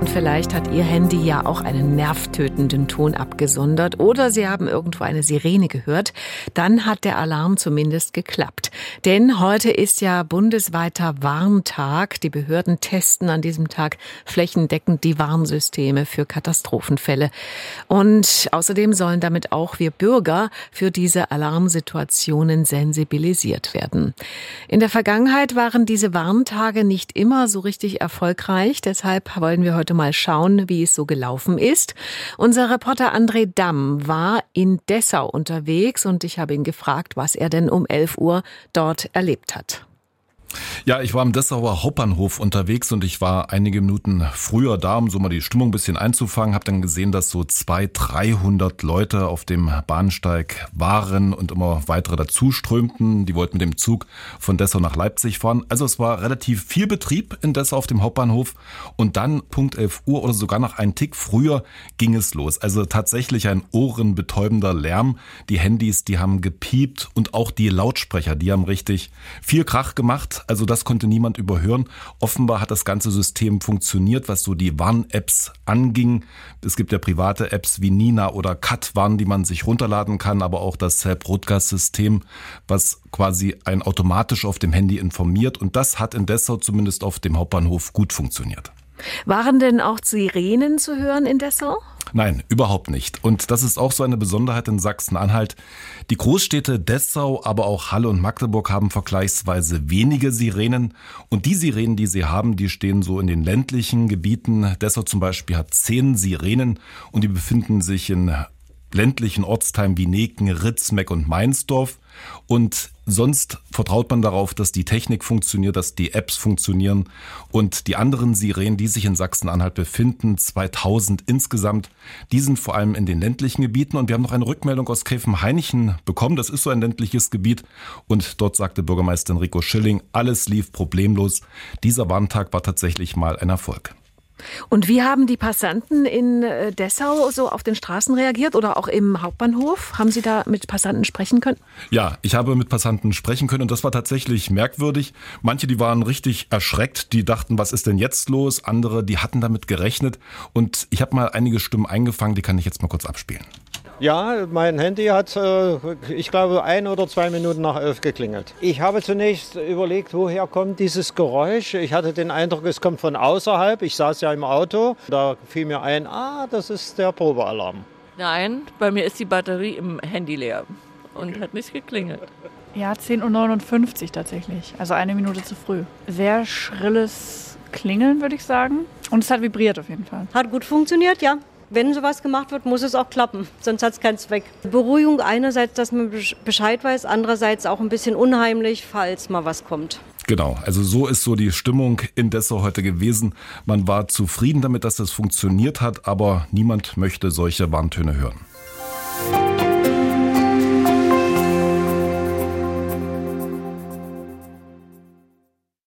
Und vielleicht hat Ihr Handy ja auch einen nervtötenden Ton abgesondert oder Sie haben irgendwo eine Sirene gehört. Dann hat der Alarm zumindest geklappt. Denn heute ist ja bundesweiter Warntag. Die Behörden testen an diesem Tag flächendeckend die Warnsysteme für Katastrophenfälle. Und außerdem sollen damit auch wir Bürger für diese Alarmsituationen sensibilisiert werden. In der Vergangenheit waren diese Warntage nicht immer so richtig erfolgreich. Deshalb wollen wir heute heute mal schauen, wie es so gelaufen ist. Unser Reporter André Damm war in Dessau unterwegs und ich habe ihn gefragt, was er denn um 11 Uhr dort erlebt hat. Ja, ich war am Dessauer Hauptbahnhof unterwegs und ich war einige Minuten früher da, um so mal die Stimmung ein bisschen einzufangen. Hab dann gesehen, dass so zwei, dreihundert Leute auf dem Bahnsteig waren und immer weitere dazu strömten. Die wollten mit dem Zug von Dessau nach Leipzig fahren. Also es war relativ viel Betrieb in Dessau auf dem Hauptbahnhof. Und dann Punkt 11 Uhr oder sogar noch einen Tick früher ging es los. Also tatsächlich ein ohrenbetäubender Lärm. Die Handys, die haben gepiept und auch die Lautsprecher, die haben richtig viel Krach gemacht. Also das konnte niemand überhören. Offenbar hat das ganze System funktioniert, was so die Warn-Apps anging. Es gibt ja private Apps wie Nina oder Cut-Warn, die man sich runterladen kann, aber auch das Broadcast-System, was quasi ein automatisch auf dem Handy informiert. Und das hat in Dessau zumindest auf dem Hauptbahnhof gut funktioniert. Waren denn auch Sirenen zu hören in Dessau? Nein, überhaupt nicht. Und das ist auch so eine Besonderheit in Sachsen-Anhalt. Die Großstädte Dessau, aber auch Halle und Magdeburg haben vergleichsweise wenige Sirenen. Und die Sirenen, die sie haben, die stehen so in den ländlichen Gebieten. Dessau zum Beispiel hat zehn Sirenen und die befinden sich in ländlichen Ortsteilen wie Neken, Ritzmeck und Mainsdorf. Und sonst vertraut man darauf, dass die Technik funktioniert, dass die Apps funktionieren. Und die anderen Sirenen, die sich in Sachsen-Anhalt befinden, 2000 insgesamt, die sind vor allem in den ländlichen Gebieten. Und wir haben noch eine Rückmeldung aus Käfenhainichen bekommen. Das ist so ein ländliches Gebiet. Und dort sagte Bürgermeister Enrico Schilling, alles lief problemlos. Dieser Warntag war tatsächlich mal ein Erfolg. Und wie haben die Passanten in äh, Dessau so auf den Straßen reagiert oder auch im Hauptbahnhof? Haben Sie da mit Passanten sprechen können? Ja, ich habe mit Passanten sprechen können und das war tatsächlich merkwürdig. Manche, die waren richtig erschreckt, die dachten, was ist denn jetzt los? Andere, die hatten damit gerechnet und ich habe mal einige Stimmen eingefangen, die kann ich jetzt mal kurz abspielen. Ja, mein Handy hat, äh, ich glaube, ein oder zwei Minuten nach elf geklingelt. Ich habe zunächst überlegt, woher kommt dieses Geräusch. Ich hatte den Eindruck, es kommt von außerhalb. Ich saß ja im Auto. Da fiel mir ein, ah, das ist der Probealarm. Nein, bei mir ist die Batterie im Handy leer und okay. hat nicht geklingelt. Ja, 10.59 Uhr tatsächlich. Also eine Minute zu früh. Sehr schrilles Klingeln, würde ich sagen. Und es hat vibriert auf jeden Fall. Hat gut funktioniert, ja wenn sowas gemacht wird, muss es auch klappen, sonst hat es keinen Zweck. Beruhigung einerseits, dass man Bescheid weiß, andererseits auch ein bisschen unheimlich, falls mal was kommt. Genau, also so ist so die Stimmung in Dessau heute gewesen. Man war zufrieden damit, dass es funktioniert hat, aber niemand möchte solche Warntöne hören.